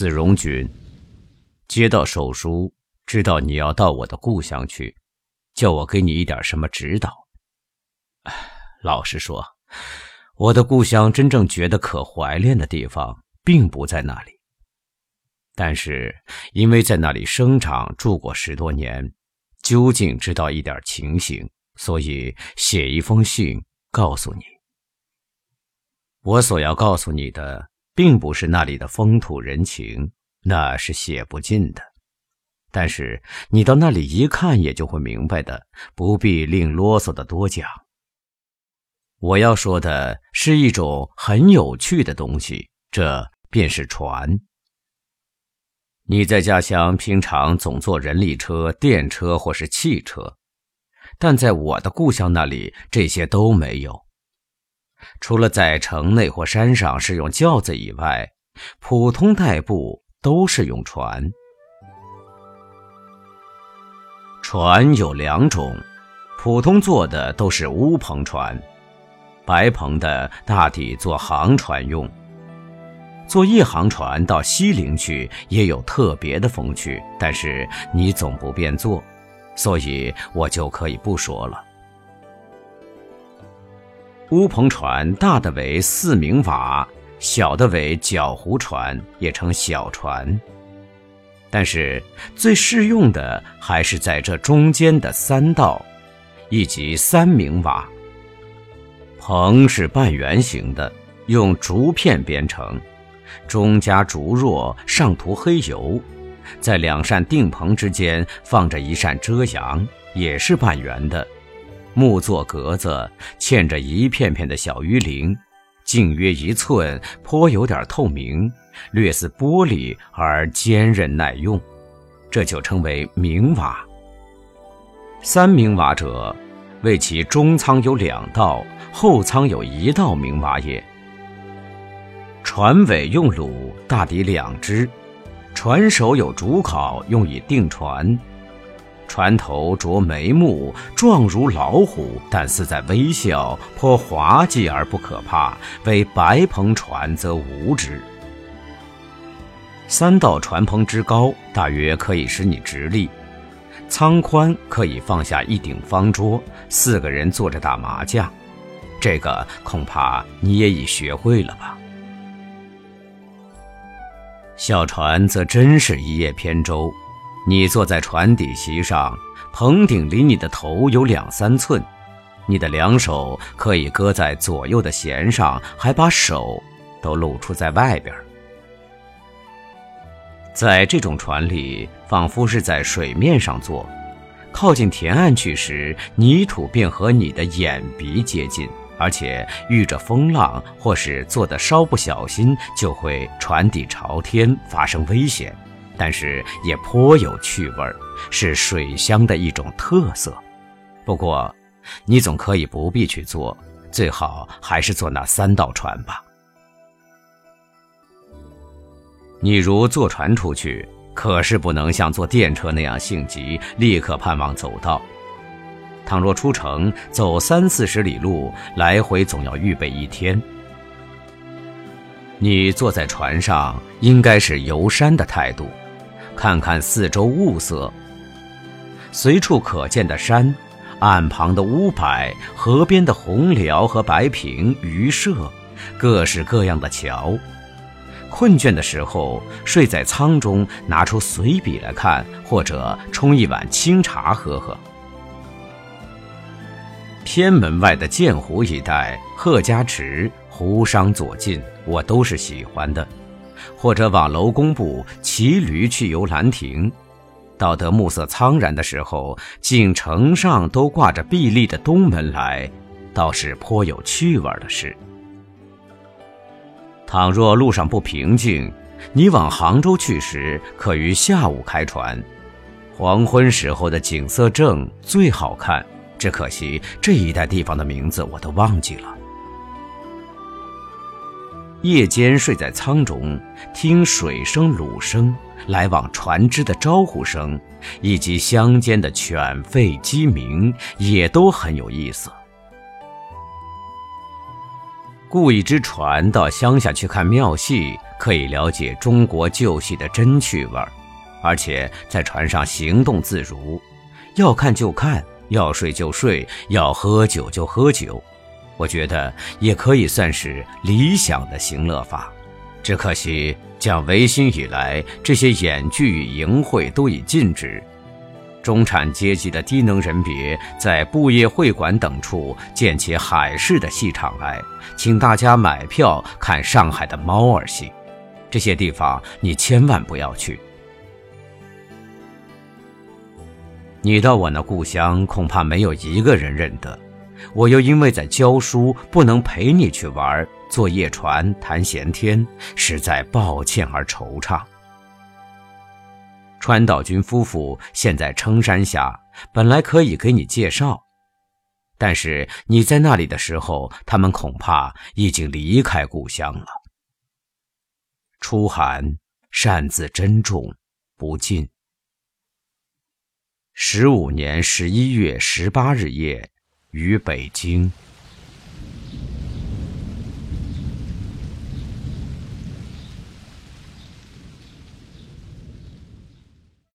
子荣君，接到手书，知道你要到我的故乡去，叫我给你一点什么指导。老实说，我的故乡真正觉得可怀恋的地方，并不在那里。但是因为在那里生长住过十多年，究竟知道一点情形，所以写一封信告诉你。我所要告诉你的。并不是那里的风土人情，那是写不尽的。但是你到那里一看，也就会明白的，不必另啰嗦的多讲。我要说的是一种很有趣的东西，这便是船。你在家乡平常总坐人力车、电车或是汽车，但在我的故乡那里，这些都没有。除了在城内或山上是用轿子以外，普通代步都是用船。船有两种，普通坐的都是乌篷船，白篷的大抵做航船用。坐夜航船到西陵去也有特别的风趣，但是你总不便坐，所以我就可以不说了。乌篷船大的为四明瓦，小的为角湖船，也称小船。但是最适用的还是在这中间的三道，以及三明瓦。篷是半圆形的，用竹片编成，中加竹箬，上涂黑油，在两扇定棚之间放着一扇遮阳，也是半圆的。木座格子嵌着一片片的小鱼鳞，径约一寸，颇有点透明，略似玻璃而坚韧耐用，这就称为明瓦。三明瓦者，为其中舱有两道，后舱有一道明瓦也。船尾用橹，大抵两只，船首有竹考，用以定船。船头着眉目，状如老虎，但似在微笑，颇滑稽而不可怕。为白篷船则无之。三道船篷之高，大约可以使你直立；舱宽可以放下一顶方桌，四个人坐着打麻将。这个恐怕你也已学会了吧？小船则真是一叶扁舟。你坐在船底席上，棚顶离你的头有两三寸，你的两手可以搁在左右的弦上，还把手都露出在外边。在这种船里，仿佛是在水面上坐，靠近田岸去时，泥土便和你的眼鼻接近，而且遇着风浪或是坐得稍不小心，就会船底朝天，发生危险。但是也颇有趣味，是水乡的一种特色。不过，你总可以不必去坐，最好还是坐那三道船吧。你如坐船出去，可是不能像坐电车那样性急，立刻盼望走到。倘若出城走三四十里路，来回总要预备一天。你坐在船上，应该是游山的态度。看看四周物色，随处可见的山，岸旁的屋柏，河边的红寮和白萍、渔舍，各式各样的桥。困倦的时候，睡在舱中，拿出随笔来看，或者冲一碗清茶喝喝。偏门外的鉴湖一带，贺家池、湖商左近，我都是喜欢的。或者往楼公部骑驴去游兰亭，到得暮色苍然的时候，竟城上都挂着碧丽的东门来，倒是颇有趣味的事。倘若路上不平静，你往杭州去时，可于下午开船，黄昏时候的景色正最好看。只可惜这一带地方的名字我都忘记了。夜间睡在舱中，听水声、橹声，来往船只的招呼声，以及乡间的犬吠鸡鸣，也都很有意思。雇一只船到乡下去看庙戏，可以了解中国旧戏的真趣味儿，而且在船上行动自如，要看就看，要睡就睡，要喝酒就喝酒。我觉得也可以算是理想的行乐法。只可惜，讲维新以来，这些演剧与淫秽都已禁止。中产阶级的低能人别在布业会馆等处建起海市的戏场来，请大家买票看上海的猫儿戏。这些地方你千万不要去。你到我那故乡，恐怕没有一个人认得。我又因为在教书，不能陪你去玩，坐夜船谈闲天，实在抱歉而惆怅。川岛君夫妇现在称山下，本来可以给你介绍，但是你在那里的时候，他们恐怕已经离开故乡了。初寒，擅自珍重，不尽。十五年十一月十八日夜，于北京。